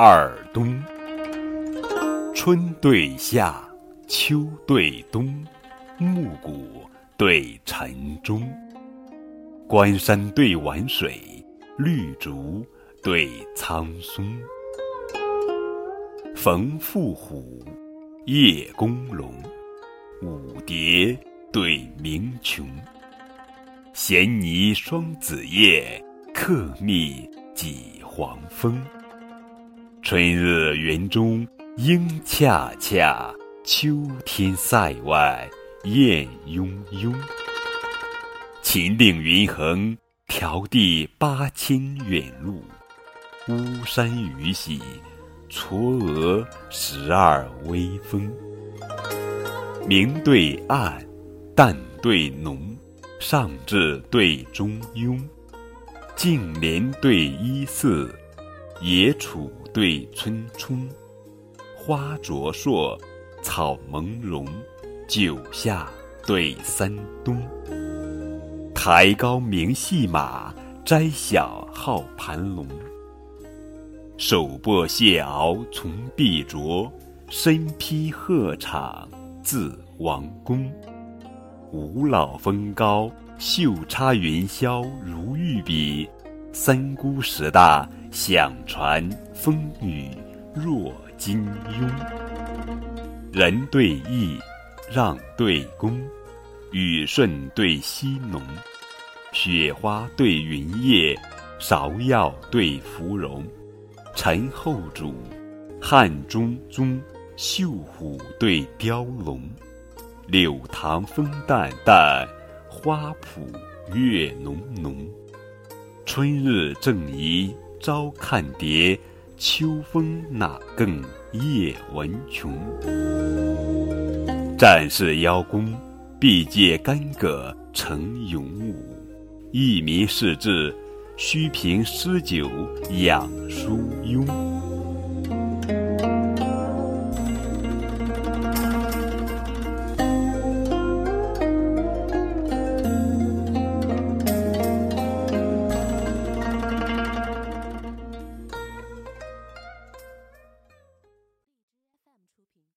二冬。春对夏，秋对冬，暮鼓对晨钟。关山对晚水，绿竹对苍松。冯妇虎，叶公龙，舞蝶对鸣琼。衔泥双子叶，客蜜几黄蜂。春日园中莺恰恰，秋天塞外雁雍雍。秦岭云横，迢递八千远路；巫山雨洗，嵯峨十二微峰。明对暗，淡对浓。上至对中庸，净莲对一寺，野楚对春春，花灼烁，草朦胧，九夏对三冬。台高名戏马，斋小号盘龙。手握谢敖从碧卓，身披鹤氅自王宫。五老峰高，袖插云霄如玉笔；三姑十大，响传风雨若金庸。人对义，让对恭；雨顺对溪浓，雪花对云叶，芍药对芙蓉。陈后主，汉中宗，绣虎对雕龙。柳塘风淡淡，花圃月浓浓。春日正宜朝看蝶，秋风哪更夜闻穷。战士邀功，必借干戈成勇武；一民士志，须凭诗酒养疏慵。